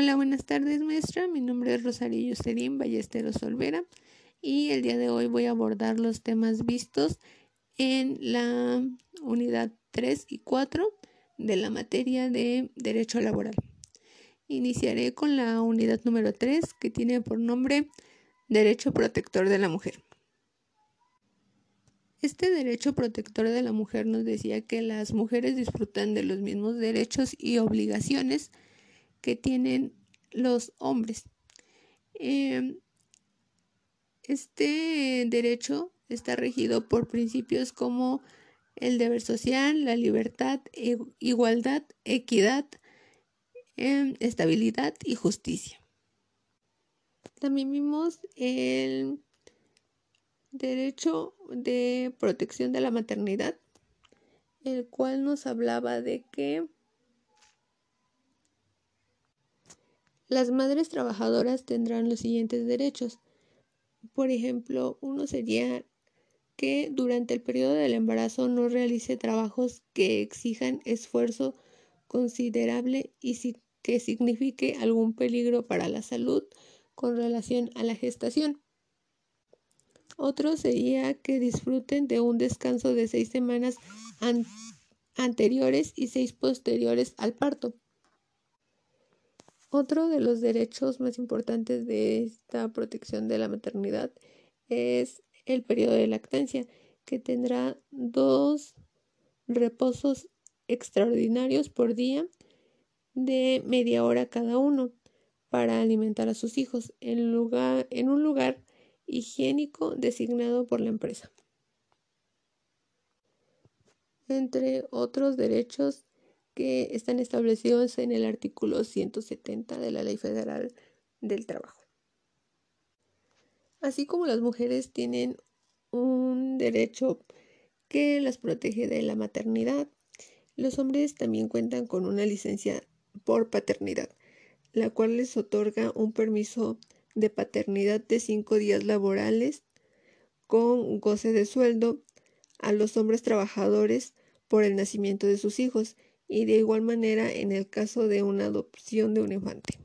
Hola, buenas tardes maestra. Mi nombre es Rosario Yoserín Ballesteros Olvera y el día de hoy voy a abordar los temas vistos en la unidad 3 y 4 de la materia de Derecho Laboral. Iniciaré con la unidad número 3 que tiene por nombre Derecho Protector de la Mujer. Este derecho protector de la mujer nos decía que las mujeres disfrutan de los mismos derechos y obligaciones que tienen los hombres. Em, este derecho está regido por principios como el deber social, la libertad, e, igualdad, equidad, em, estabilidad y justicia. También vimos el derecho de protección de la maternidad, el cual nos hablaba de que Las madres trabajadoras tendrán los siguientes derechos. Por ejemplo, uno sería que durante el periodo del embarazo no realice trabajos que exijan esfuerzo considerable y que signifique algún peligro para la salud con relación a la gestación. Otro sería que disfruten de un descanso de seis semanas anteriores y seis posteriores al parto. Otro de los derechos más importantes de esta protección de la maternidad es el periodo de lactancia, que tendrá dos reposos extraordinarios por día de media hora cada uno para alimentar a sus hijos en, lugar, en un lugar higiénico designado por la empresa. Entre otros derechos que están establecidos en el artículo 170 de la Ley Federal del Trabajo. Así como las mujeres tienen un derecho que las protege de la maternidad, los hombres también cuentan con una licencia por paternidad, la cual les otorga un permiso de paternidad de cinco días laborales con goce de sueldo a los hombres trabajadores por el nacimiento de sus hijos y de igual manera en el caso de una adopción de un infante.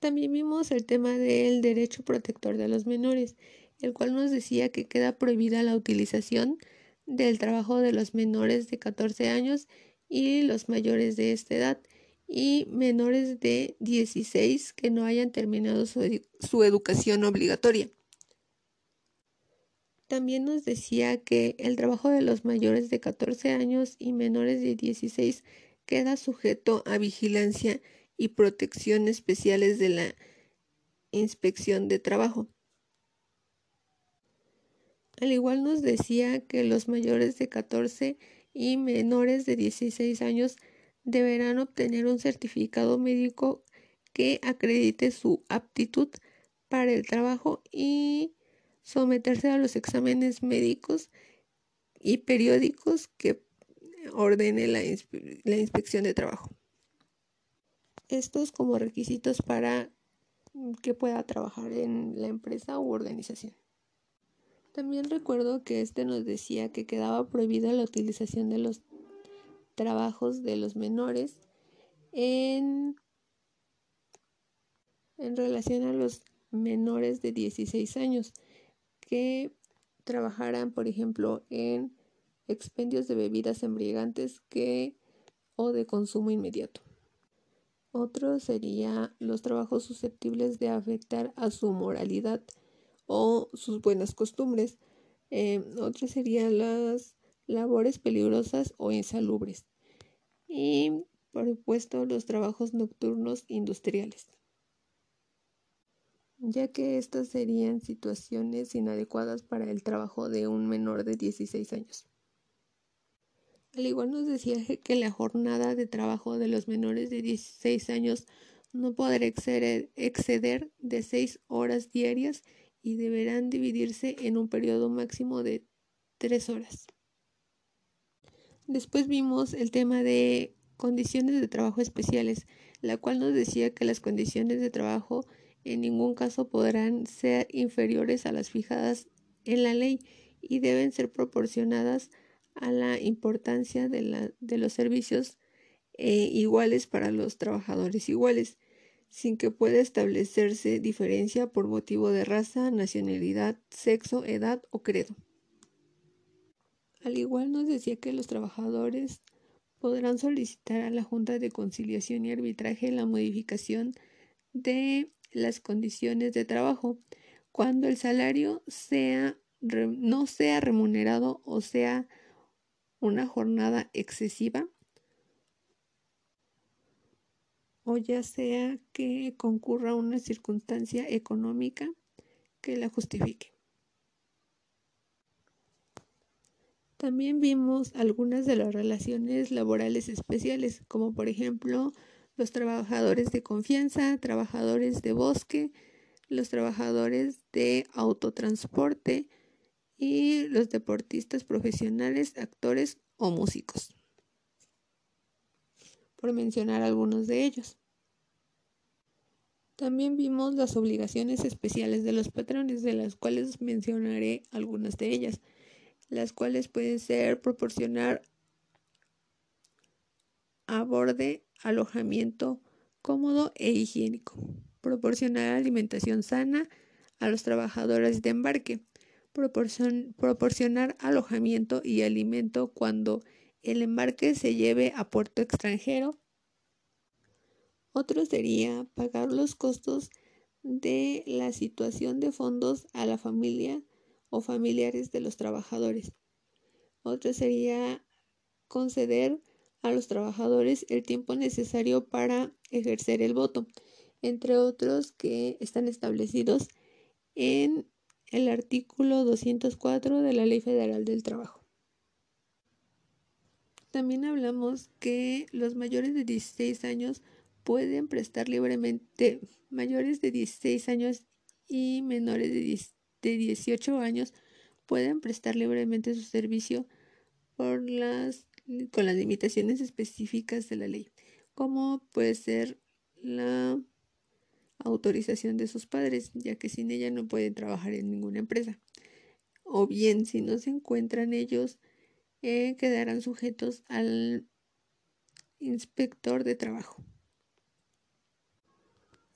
También vimos el tema del derecho protector de los menores, el cual nos decía que queda prohibida la utilización del trabajo de los menores de 14 años y los mayores de esta edad y menores de 16 que no hayan terminado su, su educación obligatoria. También nos decía que el trabajo de los mayores de 14 años y menores de 16 queda sujeto a vigilancia y protección especiales de la inspección de trabajo. Al igual nos decía que los mayores de 14 y menores de 16 años deberán obtener un certificado médico que acredite su aptitud para el trabajo y someterse a los exámenes médicos y periódicos que ordene la, inspección de trabajo. Estos como requisitos para que pueda trabajar en la empresa u organización. También recuerdo que este nos decía que quedaba prohibida la utilización de los trabajos de los menores en, relación a los menores de 16 años, que trabajaran, por ejemplo, en expendios de bebidas embriagantes que o de consumo inmediato. Otro sería los trabajos susceptibles de afectar a su moralidad o sus buenas costumbres. Eh, otro serían las labores peligrosas o insalubres. Y, por supuesto, los trabajos nocturnos industriales ya que estas serían situaciones inadecuadas para el trabajo de un menor de 16 años. Al igual nos decía que la jornada de trabajo de los menores de 16 años no podrá exceder, de 6 horas diarias y deberán dividirse en un periodo máximo de 3 horas. Después vimos el tema de condiciones de trabajo especiales, la cual nos decía que las condiciones de trabajo en ningún caso podrán ser inferiores a las fijadas en la ley y deben ser proporcionadas a la importancia de, los servicios e iguales para los trabajadores iguales, sin que pueda establecerse diferencia por motivo de raza, nacionalidad, sexo, edad o credo. Al igual nos decía que los trabajadores podrán solicitar a la Junta de Conciliación y Arbitraje la modificación de las condiciones de trabajo cuando el salario sea, no sea remunerado o sea una jornada excesiva o ya sea que concurra una circunstancia económica que la justifique. También vimos algunas de las relaciones laborales especiales, como por ejemplo los trabajadores de confianza, trabajadores de bosque, los trabajadores de autotransporte y los deportistas profesionales, actores o músicos, por mencionar algunos de ellos. También vimos las obligaciones especiales de los patrones, de las cuales mencionaré algunas de ellas, las cuales pueden ser proporcionar aborde, alojamiento cómodo e higiénico, proporcionar alimentación sana a los trabajadores de embarque, proporcionar alojamiento y alimento cuando el embarque se lleve a puerto extranjero otro sería pagar los costos de la situación de fondos a la familia o familiares de los trabajadores. Otro sería conceder a los trabajadores el tiempo necesario para ejercer el voto, entre otros que están establecidos en el artículo 204 de la Ley Federal del Trabajo. También hablamos que los mayores de 16 años pueden prestar libremente mayores de 16 años y menores de, 18 años pueden prestar libremente su servicio por las, con las limitaciones específicas de la ley, como puede ser la autorización de sus padres, ya que sin ella no pueden trabajar en ninguna empresa. O bien, si no se encuentran ellos, eh, quedarán sujetos al inspector de trabajo.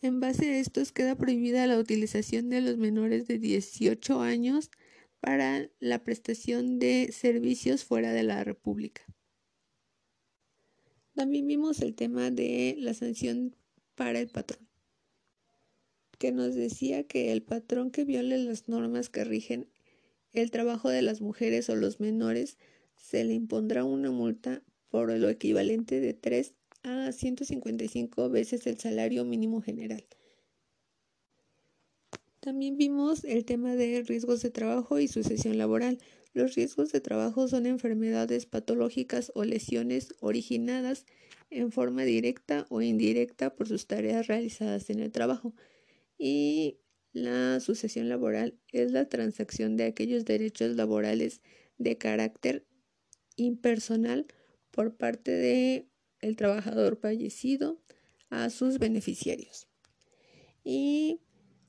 En base a estos queda prohibida la utilización de los menores de 18 años para la prestación de servicios fuera de la República. También vimos el tema de la sanción para el patrón, que nos decía que el patrón que viole las normas que rigen el trabajo de las mujeres o los menores se le impondrá una multa por lo equivalente de tres a 155 veces el salario mínimo general. También vimos el tema de riesgos de trabajo y sucesión laboral. Los riesgos de trabajo son enfermedades patológicas o lesiones originadas en forma directa o indirecta por sus tareas realizadas en el trabajo. Y la sucesión laboral es la transacción de aquellos derechos laborales de carácter impersonal por parte de el trabajador fallecido a sus beneficiarios. Y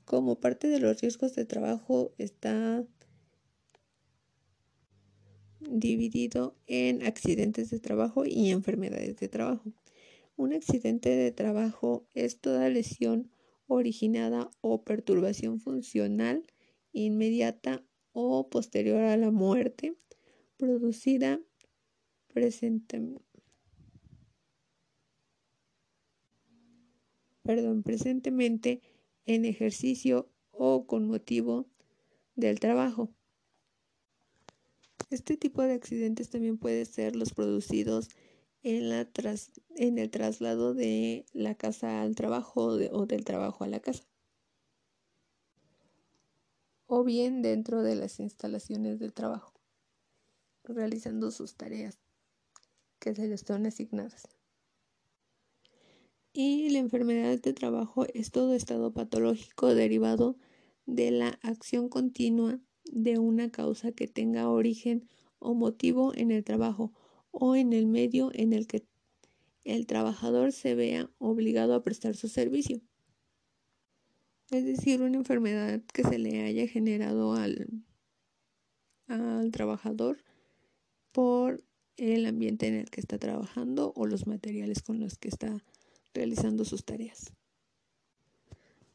como parte de los riesgos de trabajo está dividido en accidentes de trabajo y enfermedades de trabajo. Un accidente de trabajo es toda lesión originada o perturbación funcional inmediata o posterior a la muerte producida presentemente perdón, presentemente en ejercicio o con motivo del trabajo. Este tipo de accidentes también puede ser los producidos en, el traslado de la casa al trabajo o del trabajo a la casa. O bien dentro de las instalaciones del trabajo, realizando sus tareas que se les son asignadas. Y la enfermedad de trabajo es todo estado patológico derivado de la acción continua de una causa que tenga origen o motivo en el trabajo o en el medio en el que el trabajador se vea obligado a prestar su servicio. Es decir, una enfermedad que se le haya generado al, al trabajador por el ambiente en el que está trabajando o los materiales con los que está realizando sus tareas.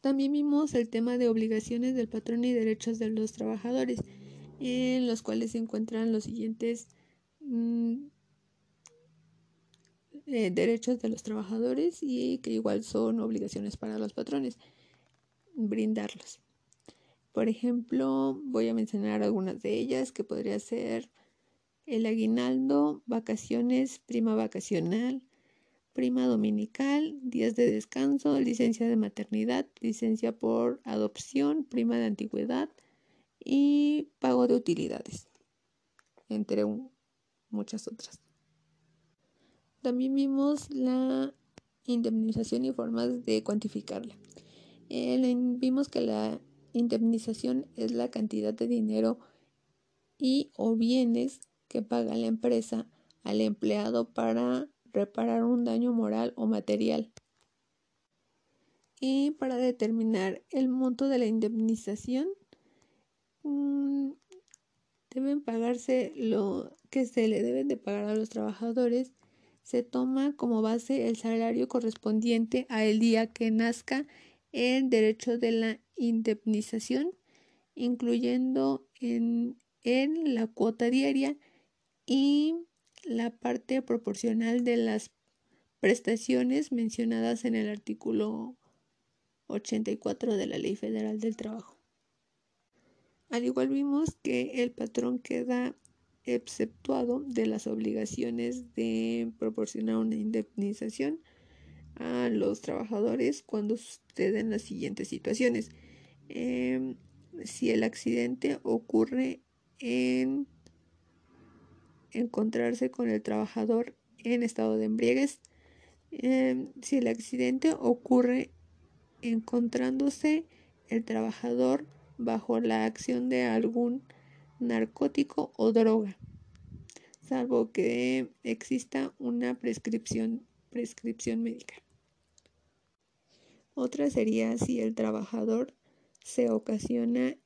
También vimos el tema de obligaciones del patrón y derechos de los trabajadores, en los cuales se encuentran los siguientes mm, eh, derechos de los trabajadores y que igual son obligaciones para los patrones, brindarlos. Por ejemplo, voy a mencionar algunas de ellas que podría ser el aguinaldo, vacaciones, prima vacacional, prima dominical, días de descanso, licencia de maternidad, licencia por adopción, prima de antigüedad y pago de utilidades, entre muchas otras. También vimos la indemnización y formas de cuantificarla. Vimos que la indemnización es la cantidad de dinero y o bienes que paga la empresa al empleado para reparar un daño moral o material. Y para determinar el monto de la indemnización, mm, deben pagarse lo que se le deben de pagar a los trabajadores. Se toma como base el salario correspondiente a el día que nazca el derecho de la indemnización, incluyendo en, en la cuota diaria y la parte proporcional de las prestaciones mencionadas en el artículo 84 de la Ley Federal del Trabajo. Al igual vimos que el patrón queda exceptuado de las obligaciones de proporcionar una indemnización a los trabajadores cuando suceden las siguientes situaciones. Em, si el accidente ocurre en encontrarse con el trabajador en estado de embriaguez. Em, si el accidente ocurre encontrándose el trabajador bajo la acción de algún narcótico o droga, salvo que exista una prescripción, prescripción médica. Otra sería si el trabajador se ocasiona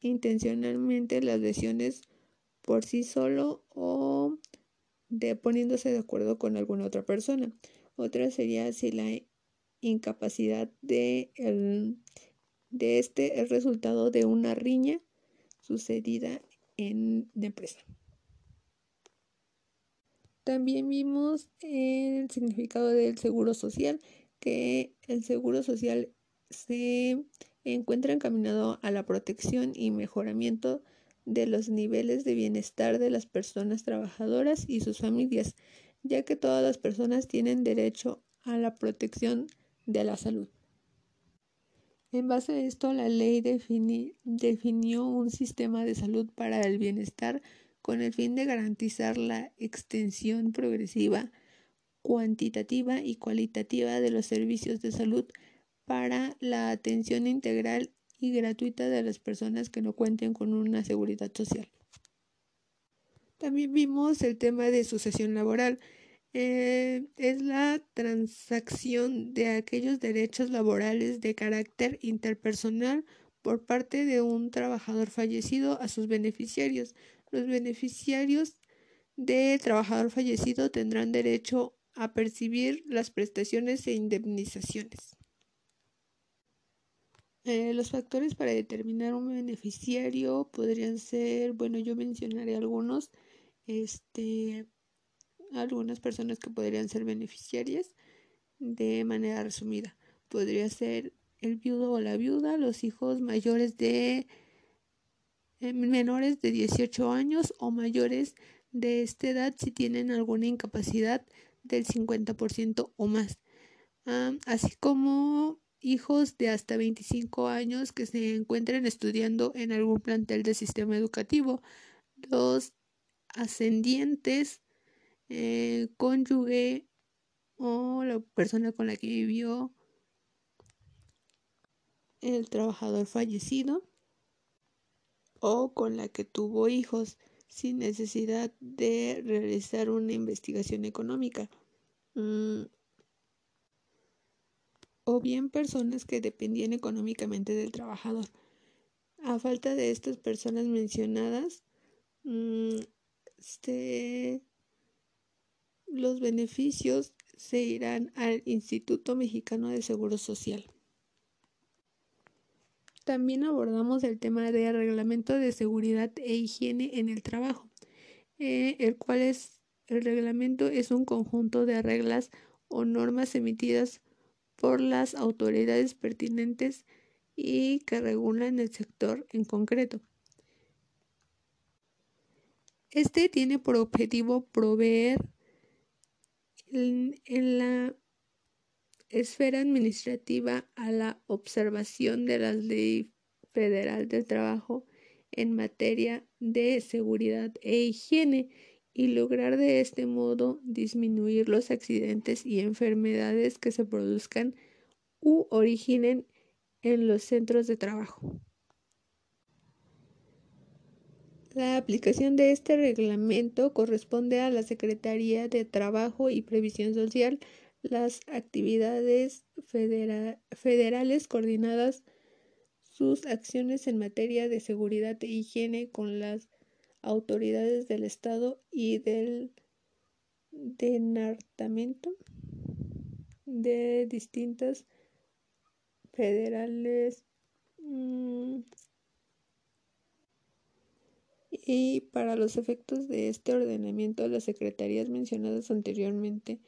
intencionalmente las lesiones por sí solo o de poniéndose de acuerdo con alguna otra persona. Otra sería si la incapacidad de, de este es resultado de una riña sucedida en la empresa. También vimos el significado del seguro social, que el seguro social se encuentra encaminado a la protección y mejoramiento de los niveles de bienestar de las personas trabajadoras y sus familias, ya que todas las personas tienen derecho a la protección de la salud. En base a esto, la ley definió un sistema de salud para el bienestar con el fin de garantizar la extensión progresiva, cuantitativa y cualitativa de los servicios de salud para la atención integral y gratuita de las personas que no cuenten con una seguridad social. También vimos el tema de sucesión laboral. Eh, es la transacción de aquellos derechos laborales de carácter interpersonal por parte de un trabajador fallecido a sus beneficiarios. Los beneficiarios de trabajador fallecido tendrán derecho a percibir las prestaciones e indemnizaciones. Eh, los factores para determinar un beneficiario podrían ser, bueno, yo mencionaré algunos, este, algunas personas que podrían ser beneficiarias de manera resumida. Podría ser el viudo o la viuda, los hijos mayores de eh, menores de 18 años o mayores de esta edad si tienen alguna incapacidad del 50% o más, ah, así como hijos de hasta 25 años que se encuentren estudiando en algún plantel del sistema educativo, los ascendientes, eh, cónyuge o la persona con la que vivió el trabajador fallecido o con la que tuvo hijos sin necesidad de realizar una investigación económica. Mm, o bien personas que dependían económicamente del trabajador. A falta de estas personas mencionadas, mm, se los beneficios se irán al Instituto Mexicano de Seguro Social. También abordamos el tema de reglamento de seguridad e higiene en el trabajo, eh, el cual es el reglamento es un conjunto de reglas o normas emitidas por las autoridades pertinentes y que regulan el sector en concreto. Este tiene por objetivo proveer en, la esfera administrativa a la observación de la ley federal del trabajo en materia de seguridad e higiene y lograr de este modo disminuir los accidentes y enfermedades que se produzcan u originen en los centros de trabajo. La aplicación de este reglamento corresponde a la Secretaría de Trabajo y Previsión Social. Las actividades federales coordinadas sus acciones en materia de seguridad e higiene con las autoridades del Estado y del denartamento de distintas federales mm, y para los efectos de este ordenamiento las secretarías mencionadas anteriormente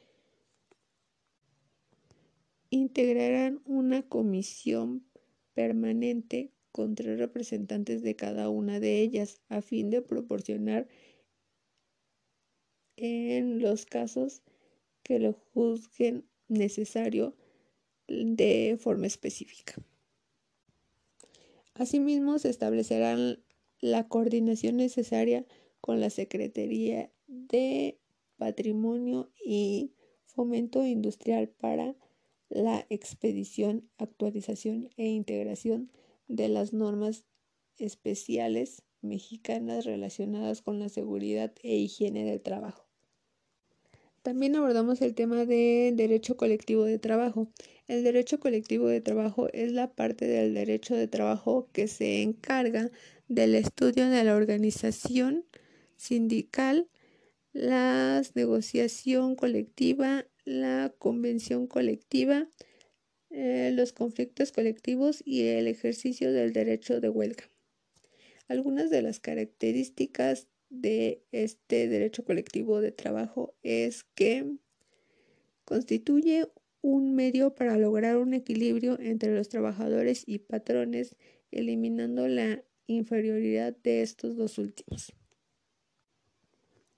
integrarán una comisión permanente con tres representantes de cada una de ellas a fin de proporcionar en los casos que lo juzguen necesario de forma específica. Asimismo, se establecerán la coordinación necesaria con la Secretaría de Patrimonio y Fomento Industrial para la expedición, actualización e integración de las normas especiales mexicanas relacionadas con la seguridad e higiene del trabajo. También abordamos el tema de derecho colectivo de trabajo. El derecho colectivo de trabajo es la parte del derecho de trabajo que se encarga del estudio de la organización sindical, la negociación colectiva, la convención colectiva, eh, los conflictos colectivos y el ejercicio del derecho de huelga. Algunas de las características de este derecho colectivo de trabajo es que constituye un medio para lograr un equilibrio entre los trabajadores y patrones, eliminando la inferioridad de estos dos últimos.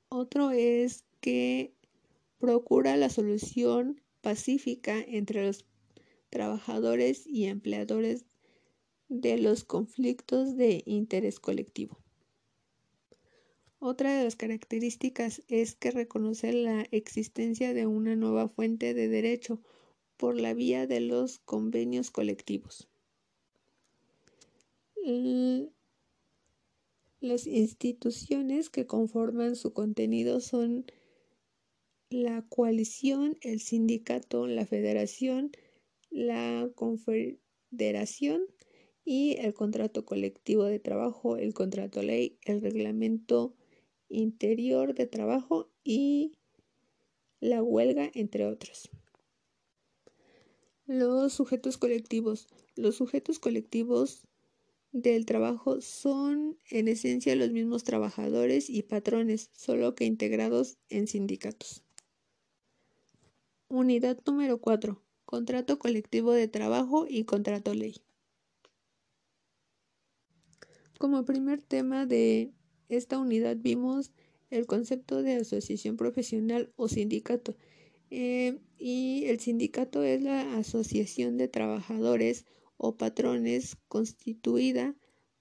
Otro es que procura la solución pacífica entre los trabajadores y empleadores de los conflictos de interés colectivo. Otra de las características es que reconoce la existencia de una nueva fuente de derecho por la vía de los convenios colectivos. Las instituciones que conforman su contenido son la coalición, el sindicato, la federación, la confederación y el contrato colectivo de trabajo, el contrato ley, el reglamento interior de trabajo y la huelga, entre otros. Los sujetos colectivos. Los sujetos colectivos del trabajo son en esencia los mismos trabajadores y patrones, solo que integrados en sindicatos. Unidad número 4. Contrato colectivo de trabajo y contrato ley. Como primer tema de esta unidad vimos el concepto de asociación profesional o sindicato. Eh, y el sindicato es la asociación de trabajadores o patrones constituida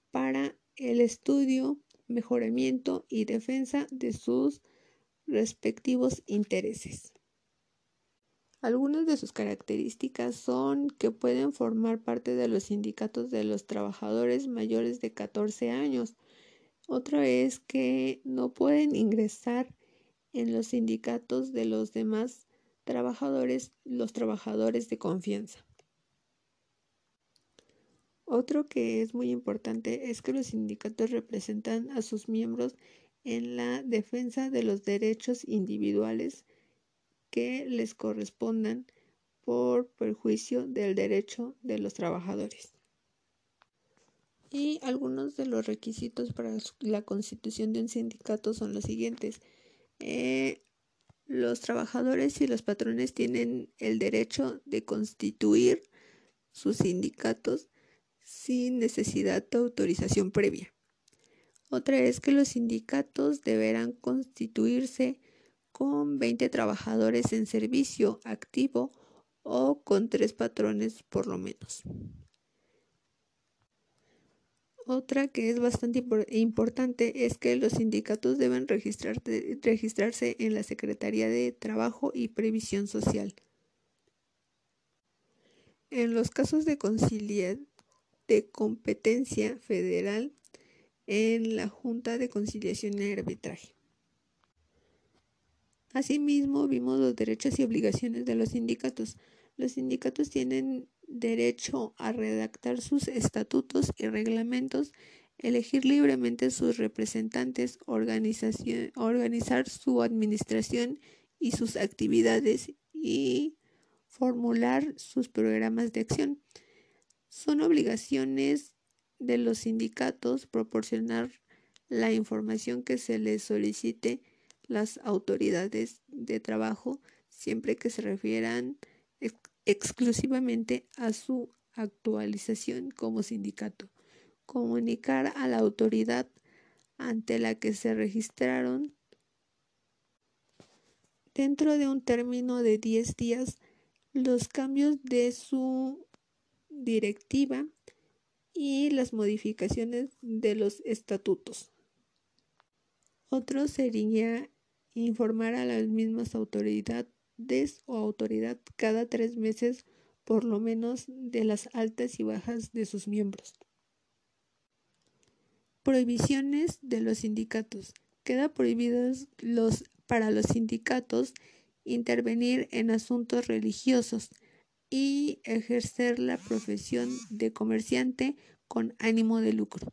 para el estudio, mejoramiento y defensa de sus respectivos intereses. Algunas de sus características son que pueden formar parte de los sindicatos de los trabajadores mayores de 14 años. Otra es que no pueden ingresar en los sindicatos de los demás trabajadores, los trabajadores de confianza. Otro que es muy importante es que los sindicatos representan a sus miembros en la defensa de los derechos individuales que les correspondan por perjuicio del derecho de los trabajadores. Y algunos de los requisitos para la constitución de un sindicato son los siguientes. Eh, los trabajadores y los patrones tienen el derecho de constituir sus sindicatos sin necesidad de autorización previa. Otra es que los sindicatos deberán constituirse con 20 trabajadores en servicio activo o con tres patrones por lo menos. Otra que es bastante importante es que los sindicatos deben registrarse en la Secretaría de Trabajo y Previsión Social. En los casos de conciliación de competencia federal, en la Junta de Conciliación y Arbitraje. Asimismo, vimos los derechos y obligaciones de los sindicatos. Los sindicatos tienen derecho a redactar sus estatutos y reglamentos, elegir libremente sus representantes, organizar su administración y sus actividades y formular sus programas de acción. Son obligaciones de los sindicatos proporcionar la información que se les solicite las autoridades de trabajo siempre que se refieran exclusivamente a su actualización como sindicato. Comunicar a la autoridad ante la que se registraron dentro de un término de 10 días los cambios de su directiva y las modificaciones de los estatutos. Otro sería informar a las mismas autoridades o autoridad cada tres meses por lo menos de las altas y bajas de sus miembros. Prohibiciones de los sindicatos. Queda prohibidos los, para los sindicatos intervenir en asuntos religiosos, y ejercer la profesión de comerciante con ánimo de lucro.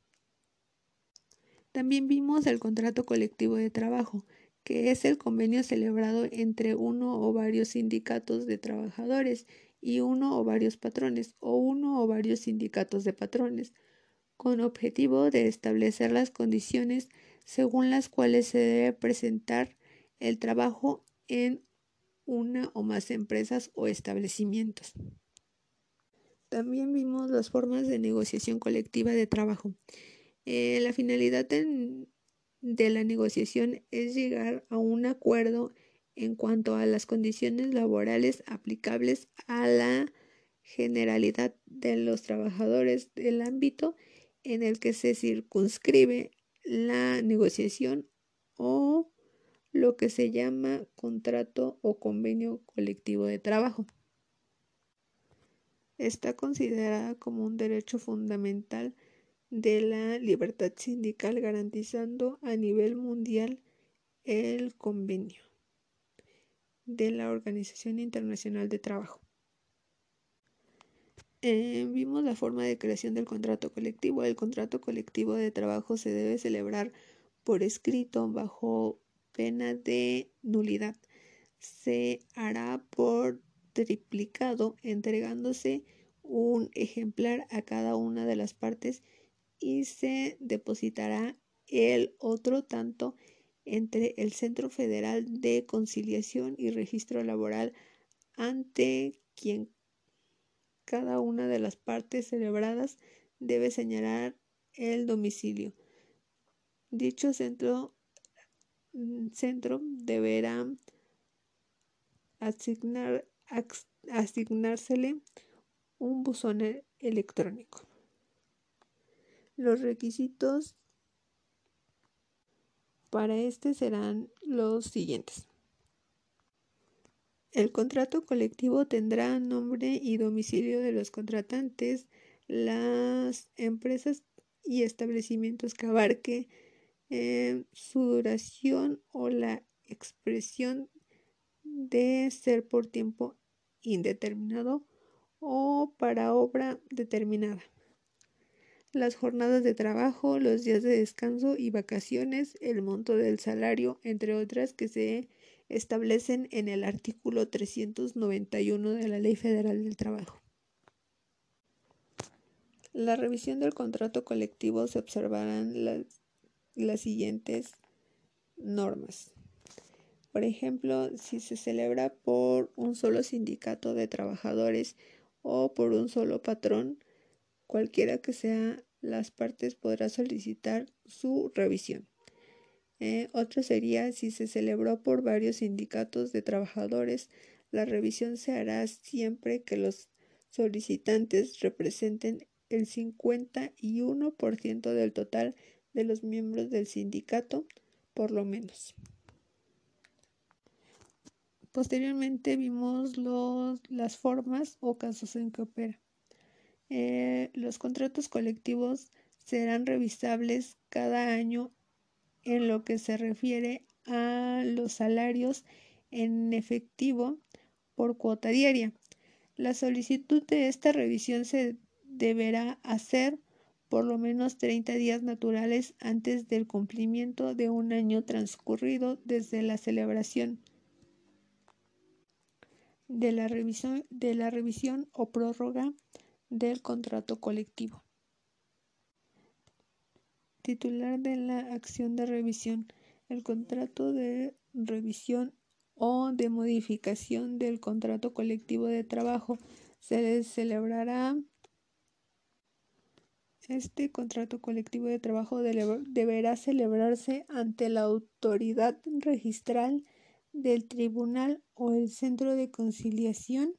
También vimos el contrato colectivo de trabajo, que es el convenio celebrado entre uno o varios sindicatos de trabajadores y uno o varios patrones o uno o varios sindicatos de patrones, con objetivo de establecer las condiciones según las cuales se debe presentar el trabajo en una o más empresas o establecimientos. También vimos las formas de negociación colectiva de trabajo. Eh, la finalidad de la negociación es llegar a un acuerdo en cuanto a las condiciones laborales aplicables a la generalidad de los trabajadores del ámbito en el que se circunscribe la negociación o lo que se llama contrato o convenio colectivo de trabajo. Está considerada como un derecho fundamental de la libertad sindical garantizando a nivel mundial el convenio de la Organización Internacional de Trabajo. Eh, vimos la forma de creación del contrato colectivo. El contrato colectivo de trabajo se debe celebrar por escrito bajo pena de nulidad. Se hará por triplicado entregándose un ejemplar a cada una de las partes y se depositará el otro tanto entre el Centro Federal de Conciliación y Registro Laboral ante quien cada una de las partes celebradas debe señalar el domicilio. Dicho centro centro deberá asignar, asignársele un buzón e-, electrónico. Los requisitos para este serán los siguientes. El contrato colectivo tendrá nombre y domicilio de los contratantes, las empresas y establecimientos que abarque eh, su duración o la expresión de ser por tiempo indeterminado o para obra determinada. Las jornadas de trabajo, los días de descanso y vacaciones, el monto del salario, entre otras que se establecen en el artículo 391 de la Ley Federal del Trabajo. La revisión del contrato colectivo se observarán las, las siguientes normas. Por ejemplo, si se celebra por un solo sindicato de trabajadores o por un solo patrón, cualquiera que sea las partes podrá solicitar su revisión. Eh, otro sería si se celebró por varios sindicatos de trabajadores, la revisión se hará siempre que los solicitantes representen el 51% del total de los miembros del sindicato, por lo menos. Posteriormente vimos los, las formas o casos en que opera. Eh, los contratos colectivos serán revisables cada año en lo que se refiere a los salarios en efectivo por cuota diaria. La solicitud de esta revisión se deberá hacer por lo menos 30 días naturales antes del cumplimiento de un año transcurrido desde la celebración de la revisión, de la revisión o prórroga del contrato colectivo. Titular de la acción de revisión. El contrato de revisión o de modificación del contrato colectivo de trabajo se celebrará este contrato colectivo de trabajo deberá celebrarse ante la autoridad registral del tribunal o el centro de conciliación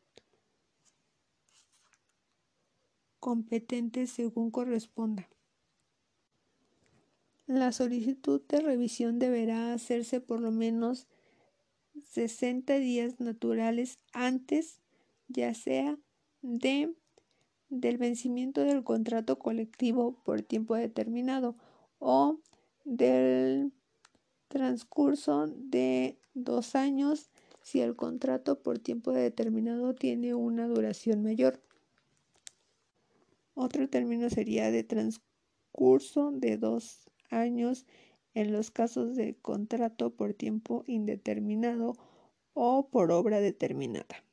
competente según corresponda. La solicitud de revisión deberá hacerse por lo menos 60 días naturales antes, ya sea de del vencimiento del contrato colectivo por tiempo determinado o del transcurso de dos años si el contrato por tiempo determinado tiene una duración mayor. Otro término sería de transcurso de dos años en los casos de contrato por tiempo indeterminado o por obra determinada.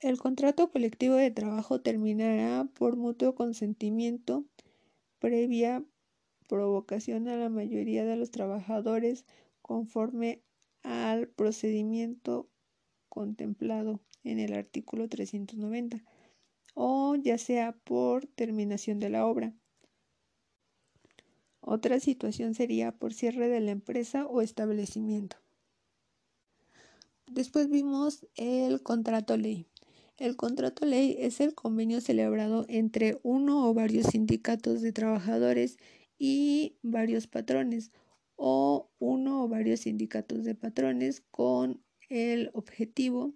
El contrato colectivo de trabajo terminará por mutuo consentimiento previa provocación a la mayoría de los trabajadores conforme al procedimiento contemplado en el artículo 390 o ya sea por terminación de la obra. Otra situación sería por cierre de la empresa o establecimiento. Después vimos el contrato ley. El contrato ley es el convenio celebrado entre uno o varios sindicatos de trabajadores y varios patrones o uno o varios sindicatos de patrones con el objetivo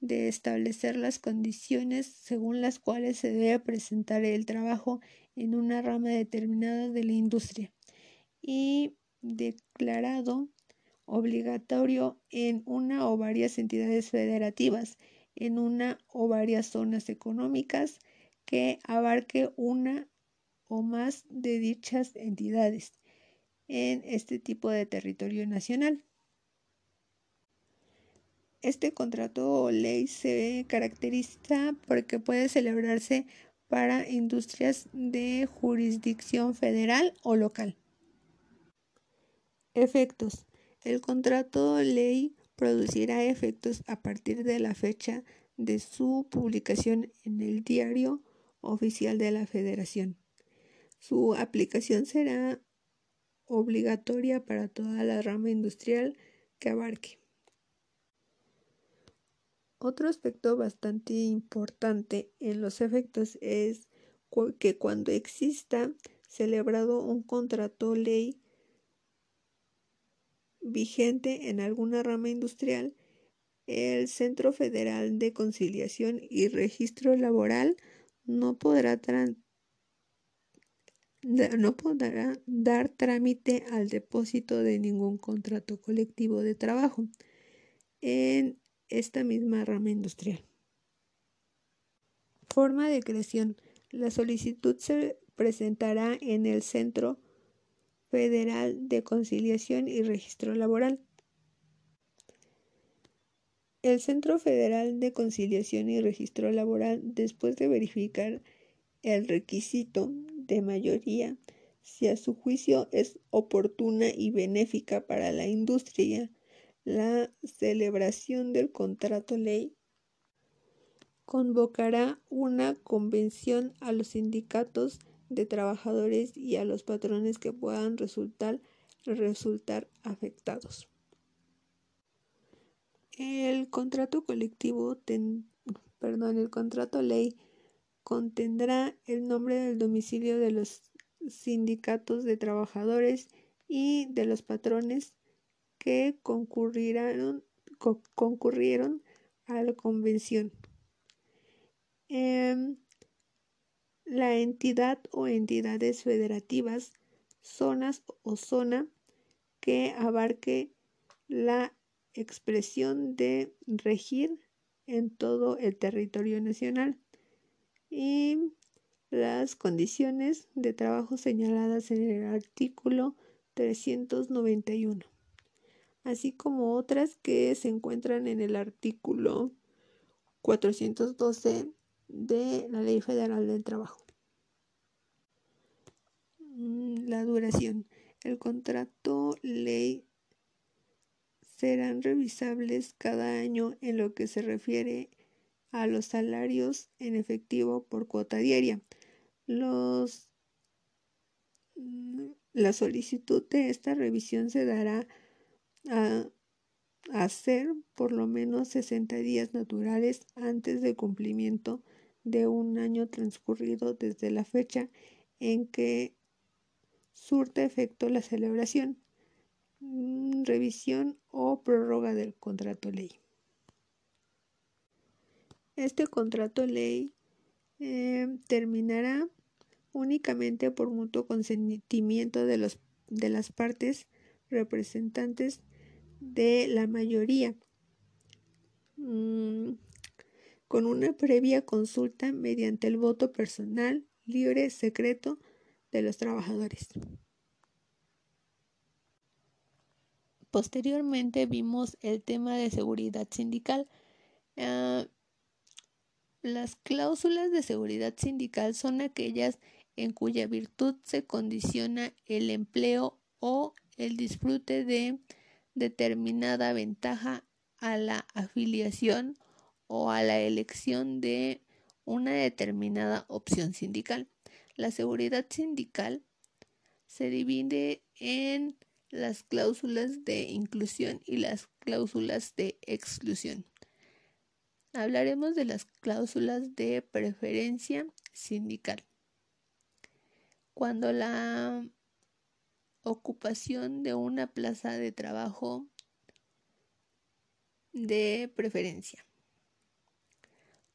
de establecer las condiciones según las cuales se debe presentar el trabajo en una rama determinada de la industria y declarado obligatorio en una o varias entidades federativas, en una o varias zonas económicas que abarque una o más de dichas entidades en este tipo de territorio nacional. Este contrato o ley se caracteriza porque puede celebrarse para industrias de jurisdicción federal o local. Efectos. El contrato o ley producirá efectos a partir de la fecha de su publicación en el diario oficial de la Federación. Su aplicación será obligatoria para toda la rama industrial que abarque. Otro aspecto bastante importante en los efectos es que cuando exista celebrado un contrato ley vigente en alguna rama industrial, el Centro Federal de Conciliación y Registro Laboral no podrá no podrá dar trámite al depósito de ningún contrato colectivo de trabajo. En esta misma rama industrial. Forma de creación. La solicitud se presentará en el Centro Federal de Conciliación y Registro Laboral. El Centro Federal de Conciliación y Registro Laboral, después de verificar el requisito de mayoría, si a su juicio es oportuna y benéfica para la industria la celebración del contrato ley, convocará una convención a los sindicatos de trabajadores y a los patrones que puedan resultar, afectados. El contrato colectivo, perdón, el contrato ley contendrá el nombre del domicilio de los sindicatos de trabajadores y de los patrones que concurrieron, a la convención. Em, la entidad o entidades federativas, zonas o zona que abarque la expresión de regir en todo el territorio nacional y las condiciones de trabajo señaladas en el artículo 391, así como otras que se encuentran en el artículo 412 de la Ley Federal del Trabajo. Mm, la duración. El contrato ley serán revisables cada año en lo que se refiere a los salarios en efectivo por cuota diaria. Los, mm, la solicitud de esta revisión se dará a hacer por lo menos 60 días naturales antes del cumplimiento de un año transcurrido desde la fecha en que surta efecto la celebración, mm, revisión o prórroga del contrato ley. Este contrato ley eh, terminará únicamente por mutuo consentimiento de, los, de las partes representantes de la mayoría, mm, con una previa consulta mediante el voto personal, libre, secreto de los trabajadores. Posteriormente vimos el tema de seguridad sindical. Ah, las cláusulas de seguridad sindical son aquellas en cuya virtud se condiciona el empleo o el disfrute de determinada ventaja a la afiliación o a la elección de una determinada opción sindical. La seguridad sindical se divide en las cláusulas de inclusión y las cláusulas de exclusión. Hablaremos de las cláusulas de preferencia sindical. Cuando la ocupación de una plaza de trabajo de preferencia.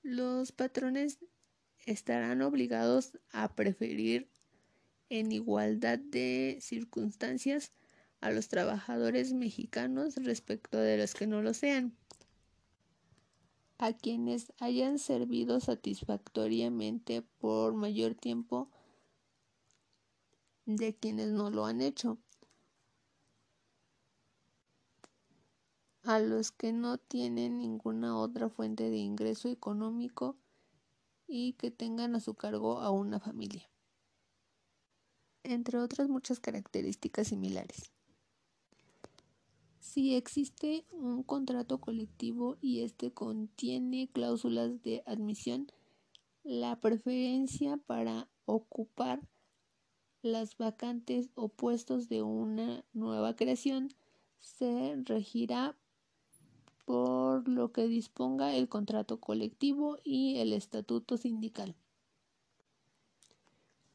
Los patrones estarán obligados a preferir en igualdad de circunstancias a los trabajadores mexicanos respecto de los que no lo sean a quienes hayan servido satisfactoriamente por mayor tiempo de quienes no lo han hecho. A los que no tienen ninguna otra fuente de ingreso económico y que tengan a su cargo a una familia. Entre otras muchas características similares. Si existe un contrato colectivo y este contiene cláusulas de admisión, la preferencia para ocupar las vacantes o puestos de una nueva creación se regirá por lo que disponga el contrato colectivo y el estatuto sindical.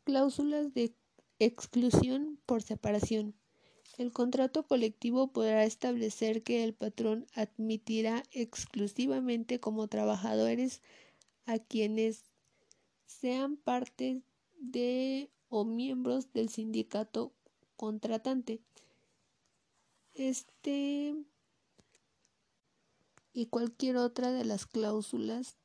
Cláusulas de exclusión por separación. El contrato colectivo podrá establecer que el patrón admitirá exclusivamente como trabajadores a quienes sean parte de o miembros del sindicato contratante. Este y cualquier otra de las cláusulas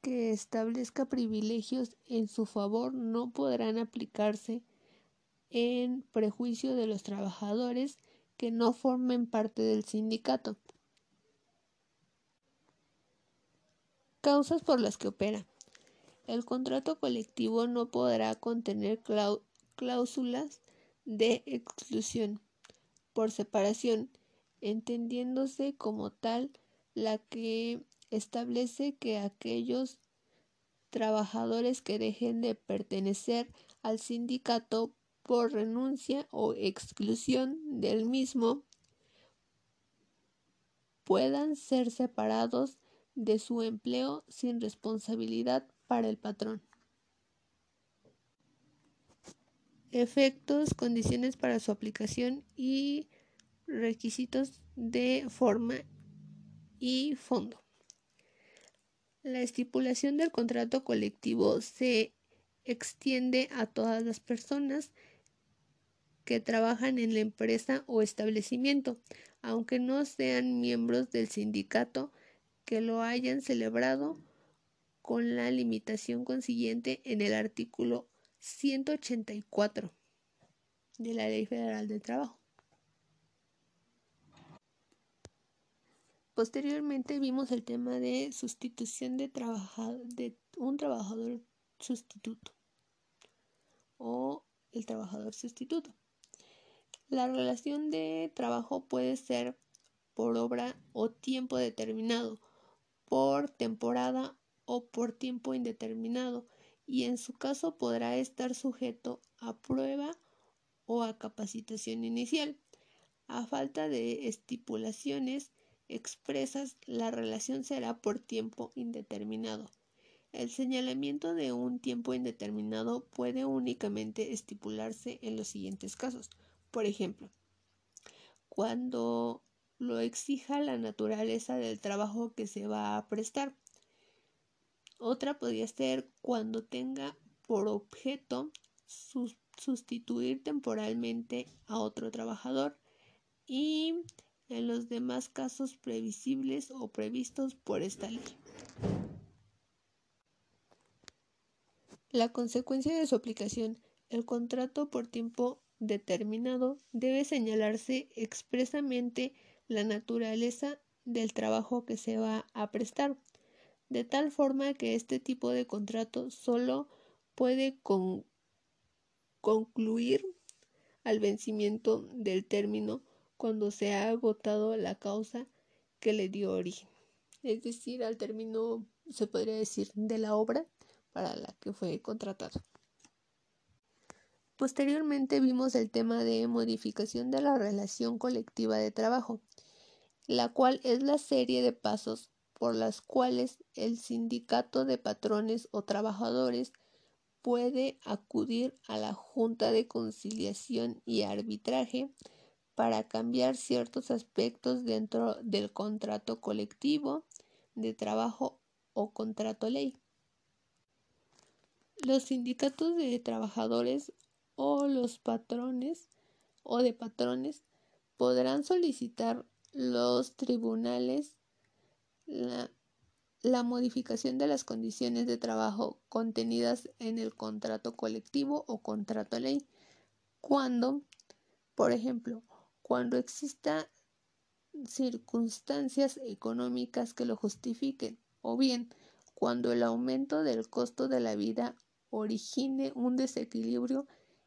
que establezca privilegios en su favor no podrán aplicarse en prejuicio de los trabajadores que no formen parte del sindicato. Causas por las que opera. El contrato colectivo no podrá contener cláusulas de exclusión por separación, entendiéndose como tal la que establece que aquellos trabajadores que dejen de pertenecer al sindicato por renuncia o exclusión del mismo puedan ser separados de su empleo sin responsabilidad para el patrón. Efectos, condiciones para su aplicación y requisitos de forma y fondo. La estipulación del contrato colectivo se extiende a todas las personas que trabajan en la empresa o establecimiento, aunque no sean miembros del sindicato que lo hayan celebrado con la limitación consiguiente en el artículo 184 de la Ley Federal del Trabajo. Posteriormente vimos el tema de sustitución de, de un trabajador sustituto o el trabajador sustituto. La relación de trabajo puede ser por obra o tiempo determinado, por temporada o por tiempo indeterminado y en su caso podrá estar sujeto a prueba o a capacitación inicial. A falta de estipulaciones expresas, la relación será por tiempo indeterminado. El señalamiento de un tiempo indeterminado puede únicamente estipularse en los siguientes casos. Por ejemplo, cuando lo exija la naturaleza del trabajo que se va a prestar. Otra podría ser cuando tenga por objeto sustituir temporalmente a otro trabajador y en los demás casos previsibles o previstos por esta ley. La consecuencia de su aplicación, el contrato por tiempo determinado debe señalarse expresamente la naturaleza del trabajo que se va a prestar, de tal forma que este tipo de contrato solo puede concluir al vencimiento del término cuando se ha agotado la causa que le dio origen, es decir, al término, se podría decir, de la obra para la que fue contratado. Posteriormente vimos el tema de modificación de la relación colectiva de trabajo, la cual es la serie de pasos por las cuales el sindicato de patrones o trabajadores puede acudir a la Junta de Conciliación y Arbitraje para cambiar ciertos aspectos dentro del contrato colectivo de trabajo o contrato ley. Los sindicatos de trabajadores o los patrones o de patrones podrán solicitar los tribunales la, modificación de las condiciones de trabajo contenidas en el contrato colectivo o contrato ley cuando, por ejemplo, cuando exista circunstancias económicas que lo justifiquen, o bien cuando el aumento del costo de la vida origine un desequilibrio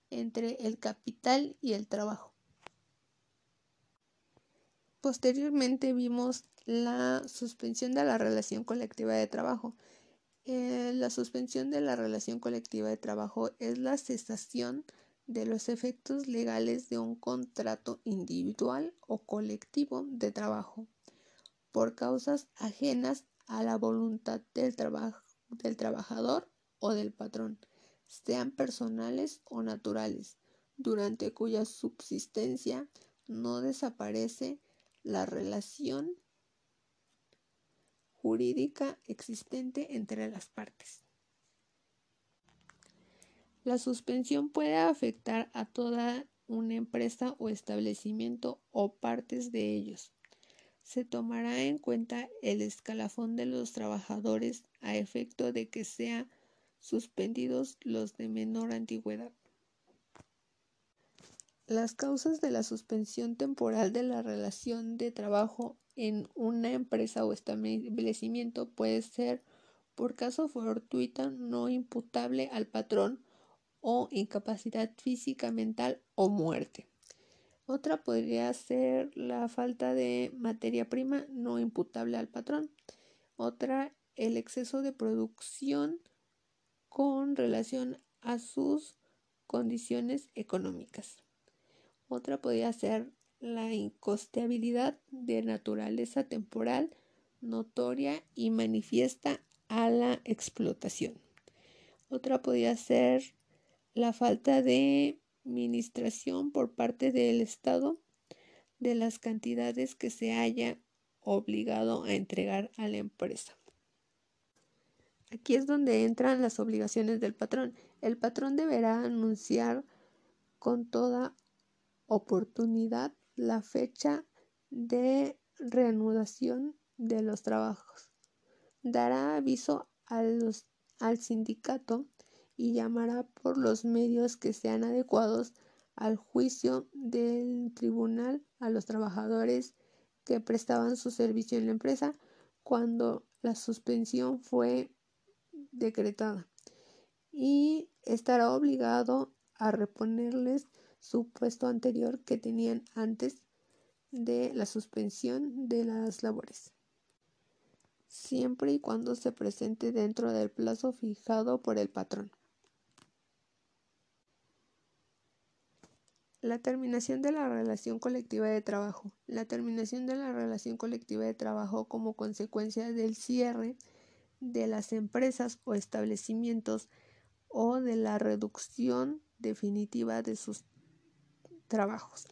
entre el capital y el trabajo. Posteriormente vimos la suspensión de la relación colectiva de trabajo. Eh, la suspensión de la relación colectiva de trabajo es la cesación de los efectos legales de un contrato individual o colectivo de trabajo por causas ajenas a la voluntad del, del trabajador o del patrón, sean personales o naturales, durante cuya subsistencia no desaparece la relación jurídica existente entre las partes. La suspensión puede afectar a toda una empresa o establecimiento o partes de ellos. Se tomará en cuenta el escalafón de los trabajadores a efecto de que sean suspendidos los de menor antigüedad. Las causas de la suspensión temporal de la relación de trabajo en una empresa o establecimiento puede ser por caso fortuito no imputable al patrón o incapacidad física, mental o muerte. Otra podría ser la falta de materia prima no imputable al patrón. Otra, el exceso de producción con relación a sus condiciones económicas. Otra podría ser la incosteabilidad de naturaleza temporal, notoria y manifiesta a la explotación. Otra podría ser la falta de administración por parte del Estado de las cantidades que se haya obligado a entregar a la empresa. Aquí es donde entran las obligaciones del patrón. El patrón deberá anunciar con toda oportunidad la fecha de reanudación de los trabajos. Dará aviso al sindicato y llamará por los medios que sean adecuados al juicio del tribunal a los trabajadores que prestaban su servicio en la empresa cuando la suspensión fue decretada y estará obligado a reponerles su puesto anterior que tenían antes de la suspensión de las labores, siempre y cuando se presente dentro del plazo fijado por el patrón. La terminación de la relación colectiva de trabajo. La terminación de la relación colectiva de trabajo como consecuencia del cierre de las empresas o establecimientos o de la reducción definitiva de sus trabajos.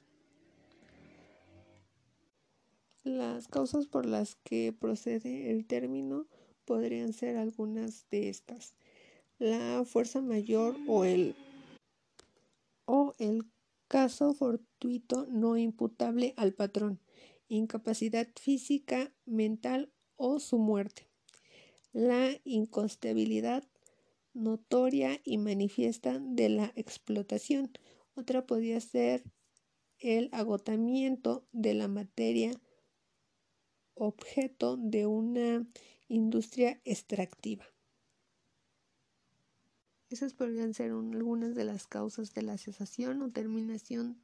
Las causas por las que procede el término podrían ser algunas de estas. La fuerza mayor o el, o el caso fortuito no imputable al patrón, incapacidad física, mental o su muerte. La inconstabilidad notoria y manifiesta de la explotación otra podría ser el agotamiento de la materia objeto de una industria extractiva. Esas podrían ser algunas de las causas de la cesación o terminación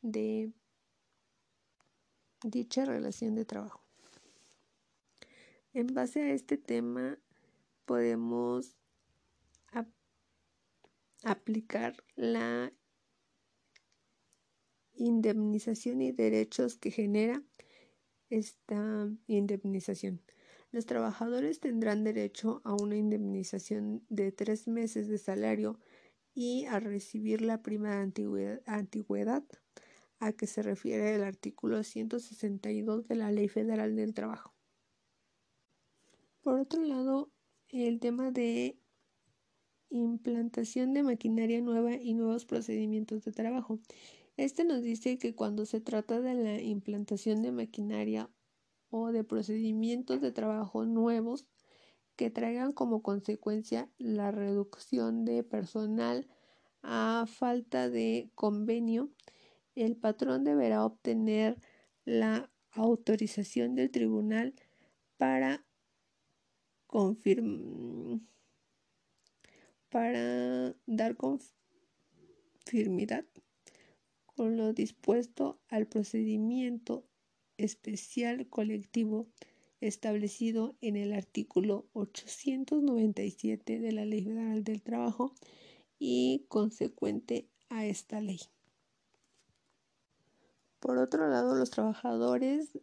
de dicha relación de trabajo. En base a este tema podemos aplicar la indemnización y derechos que genera esta indemnización. Los trabajadores tendrán derecho a una indemnización de tres meses de salario y a recibir la prima de antigüedad, a que se refiere el artículo 162 de la Ley Federal del Trabajo. Por otro lado, el tema de implantación de maquinaria nueva y nuevos procedimientos de trabajo. Este nos dice que cuando se trata de la implantación de maquinaria o de procedimientos de trabajo nuevos que traigan como consecuencia la reducción de personal a falta de convenio, el patrón deberá obtener la autorización del tribunal para para dar confirmidad con lo dispuesto al procedimiento especial colectivo establecido en el artículo 897 de la Ley Federal del Trabajo y consecuente a esta ley. Por otro lado, los trabajadores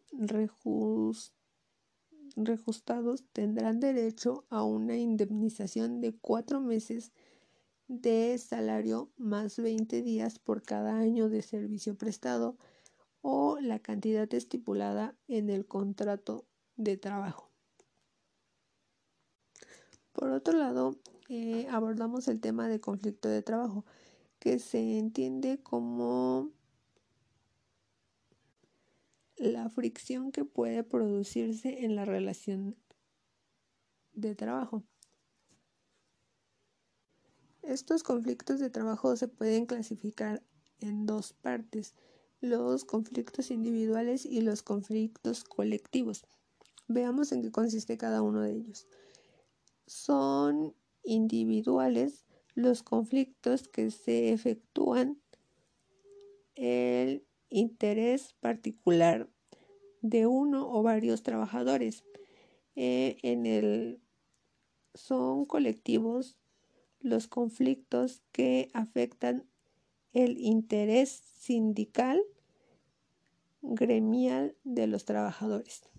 rejustados tendrán derecho a una indemnización de cuatro meses de salario más 20 días por cada año de servicio prestado o la cantidad estipulada en el contrato de trabajo. Por otro lado, eh, abordamos el tema de conflicto de trabajo, que se entiende como la fricción que puede producirse en la relación de trabajo. Estos conflictos de trabajo se pueden clasificar en dos partes, los conflictos individuales y los conflictos colectivos. Veamos en qué consiste cada uno de ellos. Son individuales los conflictos que se efectúan el interés particular de uno o varios trabajadores. Eh, en el, son colectivos los conflictos que afectan el interés sindical gremial de los trabajadores.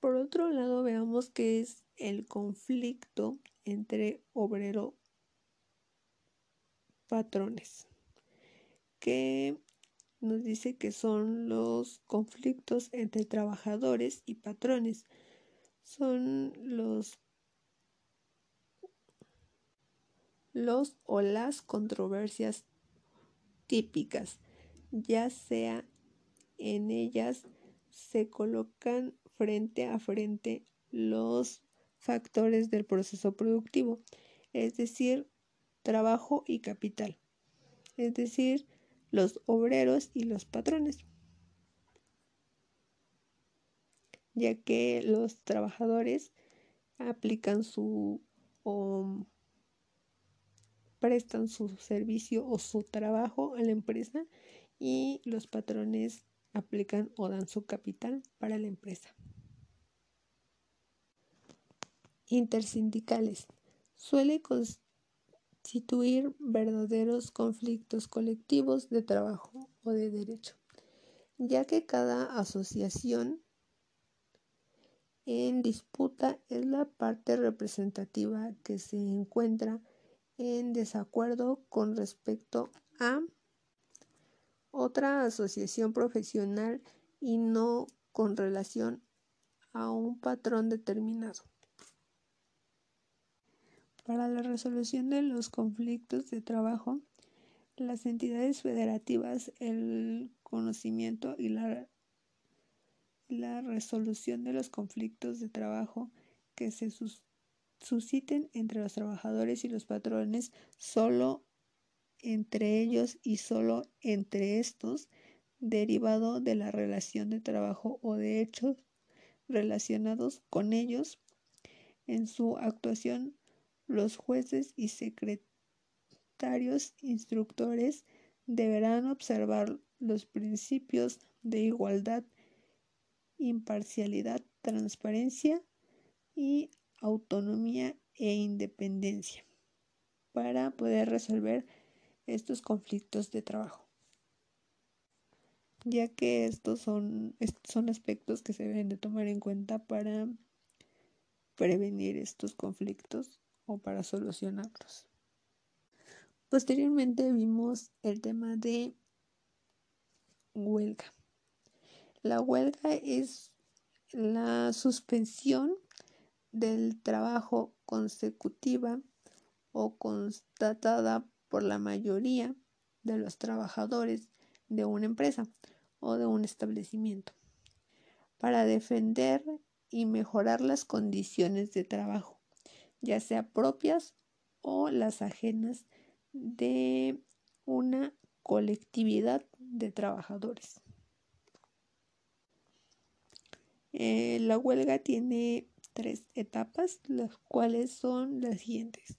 Por otro lado, veamos qué es el conflicto entre obrero patrones, que nos dice que son los conflictos entre trabajadores y patrones. Son los los o las controversias típicas, ya sea en ellas se colocan frente a frente los factores del proceso productivo, es decir, trabajo y capital, es decir, los obreros y los patrones, ya que los trabajadores aplican su prestan su servicio o su trabajo a la empresa y los patrones aplican o dan su capital para la empresa. Intersindicales. Suele constituir verdaderos conflictos colectivos de trabajo o de derecho, ya que cada asociación en disputa es la parte representativa que se encuentra en desacuerdo con respecto a otra asociación profesional y no con relación a un patrón determinado. Para la resolución de los conflictos de trabajo, las entidades federativas, el conocimiento y la, la resolución de los conflictos de trabajo que se susciten entre los trabajadores y los patrones solo entre ellos y solo entre estos, derivado de la relación de trabajo o de hechos relacionados con ellos. En su actuación, los jueces y secretarios instructores deberán observar los principios de igualdad, imparcialidad, transparencia y autonomía e independencia para poder resolver estos conflictos de trabajo, ya que estos son, son aspectos que se deben de tomar en cuenta para prevenir estos conflictos o para solucionarlos. Posteriormente vimos el tema de huelga. La huelga es la suspensión del trabajo consecutiva o constatada por la mayoría de los trabajadores de una empresa o de un establecimiento para defender y mejorar las condiciones de trabajo, ya sea propias o las ajenas de una colectividad de trabajadores. Eh, la huelga tiene tres etapas, las cuales son las siguientes.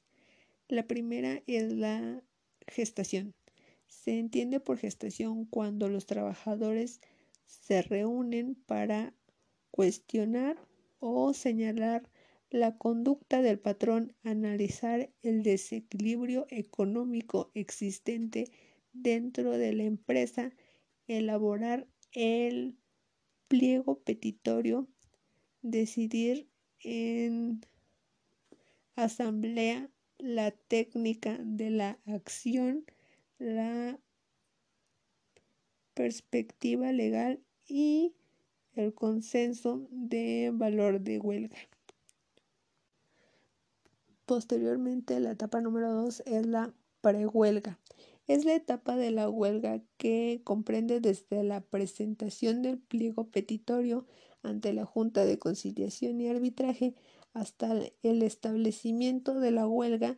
La primera es la gestación. Se entiende por gestación cuando los trabajadores se reúnen para cuestionar o señalar la conducta del patrón, analizar el desequilibrio económico existente dentro de la empresa, elaborar el pliego petitorio, decidir en asamblea la técnica de la acción, la perspectiva legal y el consenso de valor de huelga. Posteriormente, la etapa número dos es la prehuelga. Es la etapa de la huelga que comprende desde la presentación del pliego petitorio ante la Junta de Conciliación y Arbitraje hasta el establecimiento de la huelga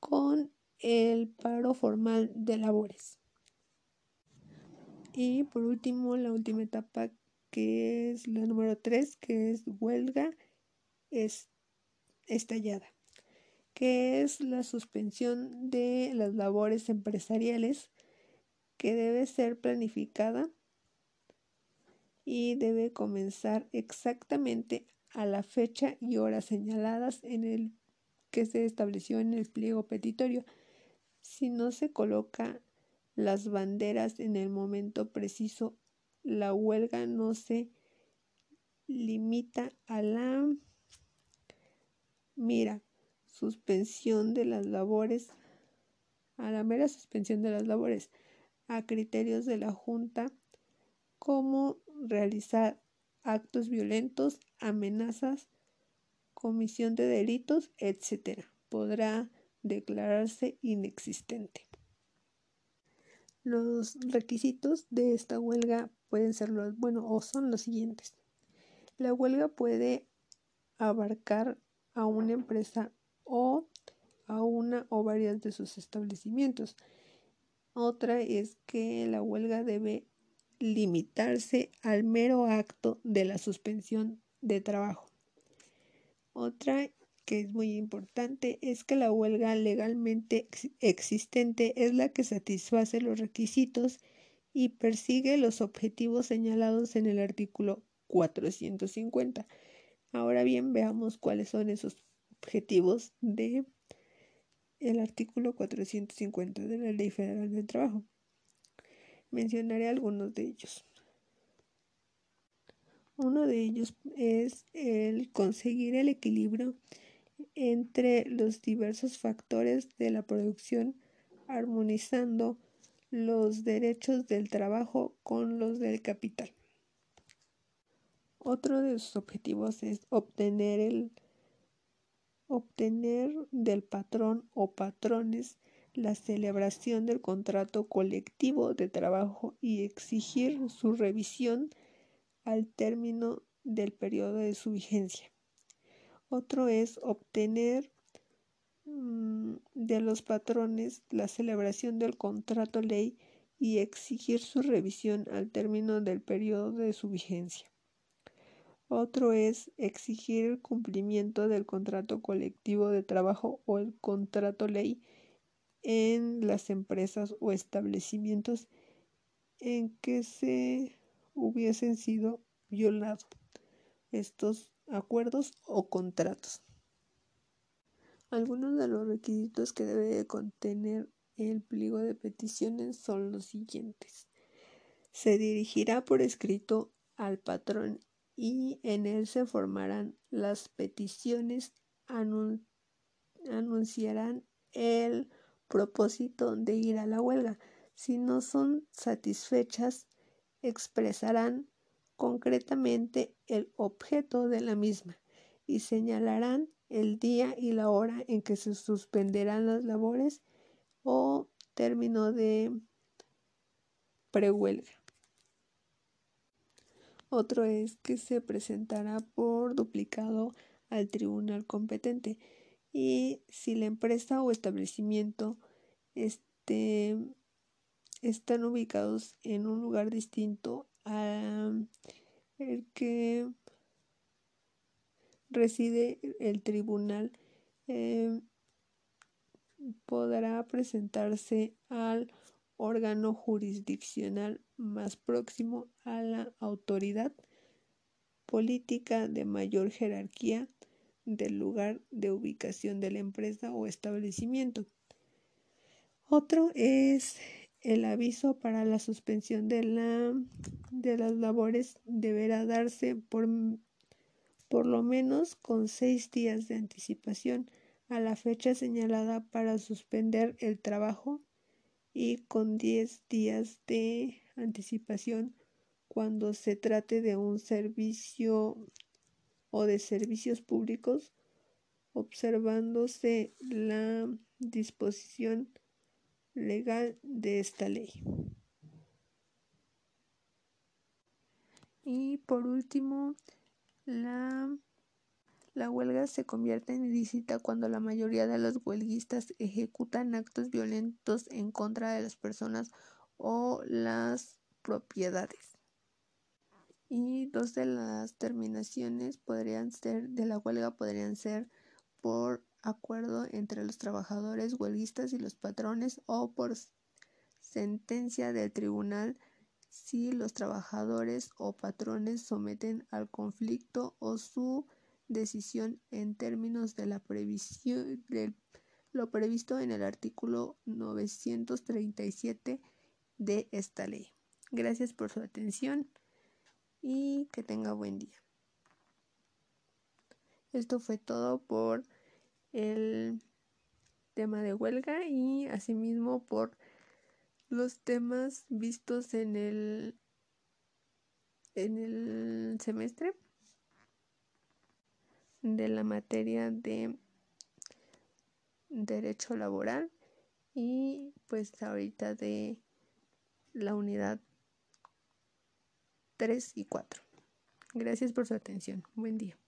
con el paro formal de labores. Y por último, la última etapa que es la número 3, que es huelga estallada, que es la suspensión de las labores empresariales que debe ser planificada y debe comenzar exactamente a la fecha y hora señaladas en el que se estableció en el pliego petitorio. Si no se coloca las banderas en el momento preciso, la huelga no se limita a la mira suspensión de las labores a la mera suspensión de las labores a criterios de la Junta como realizar actos violentos, amenazas, comisión de delitos, etc. Podrá declararse inexistente. Los requisitos de esta huelga pueden ser los, bueno, o son los siguientes. La huelga puede abarcar a una empresa o a una o varias de sus establecimientos. Otra es que la huelga debe limitarse al mero acto de la suspensión de trabajo. Otra que es muy importante es que la huelga legalmente existente es la que satisface los requisitos y persigue los objetivos señalados en el artículo 450. Ahora bien, veamos cuáles son esos objetivos de el artículo 450 de la Ley Federal del Trabajo. Mencionaré algunos de ellos. Uno de ellos es el conseguir el equilibrio entre los diversos factores de la producción, armonizando los derechos del trabajo con los del capital. Otro de sus objetivos es obtener el obtener del patrón o patrones la celebración del contrato colectivo de trabajo y exigir su revisión al término del periodo de su vigencia. Otro es obtener mm, de los patrones la celebración del contrato ley y exigir su revisión al término del periodo de su vigencia. Otro es exigir el cumplimiento del contrato colectivo de trabajo o el contrato ley en las empresas o establecimientos en que se hubiesen sido violados estos acuerdos o contratos. Algunos de los requisitos que debe contener el pliego de peticiones son los siguientes. Se dirigirá por escrito al patrón y en él se formarán las peticiones, anunciarán el propósito de ir a la huelga. Si no son satisfechas, expresarán concretamente el objeto de la misma y señalarán el día y la hora en que se suspenderán las labores o término de prehuelga. Otro es que se presentará por duplicado al tribunal competente y si la empresa o establecimiento este, están ubicados en un lugar distinto al que reside el tribunal, eh, podrá presentarse al órgano jurisdiccional más próximo a la autoridad política de mayor jerarquía del lugar de ubicación de la empresa o establecimiento. Otro es el aviso para la suspensión de, la, de las labores deberá darse por, por lo menos con seis días de anticipación a la fecha señalada para suspender el trabajo y con diez días de anticipación cuando se trate de un servicio o de servicios públicos, observándose la disposición legal de esta ley. Y por último, la, La huelga se convierte en ilícita cuando la mayoría de los huelguistas ejecutan actos violentos en contra de las personas o las propiedades. Y dos de las terminaciones podrían ser de la huelga podrían ser por acuerdo entre los trabajadores huelguistas y los patrones o por sentencia del tribunal si los trabajadores o patrones someten al conflicto o su decisión en términos de la previsión de lo previsto en el artículo 937 de esta ley. Gracias por su atención y que tenga buen día. Esto fue todo por el tema de huelga y asimismo por los temas vistos en el en el semestre de la materia de derecho laboral y pues ahorita de la unidad 3 y 4. Gracias por su atención. Buen día.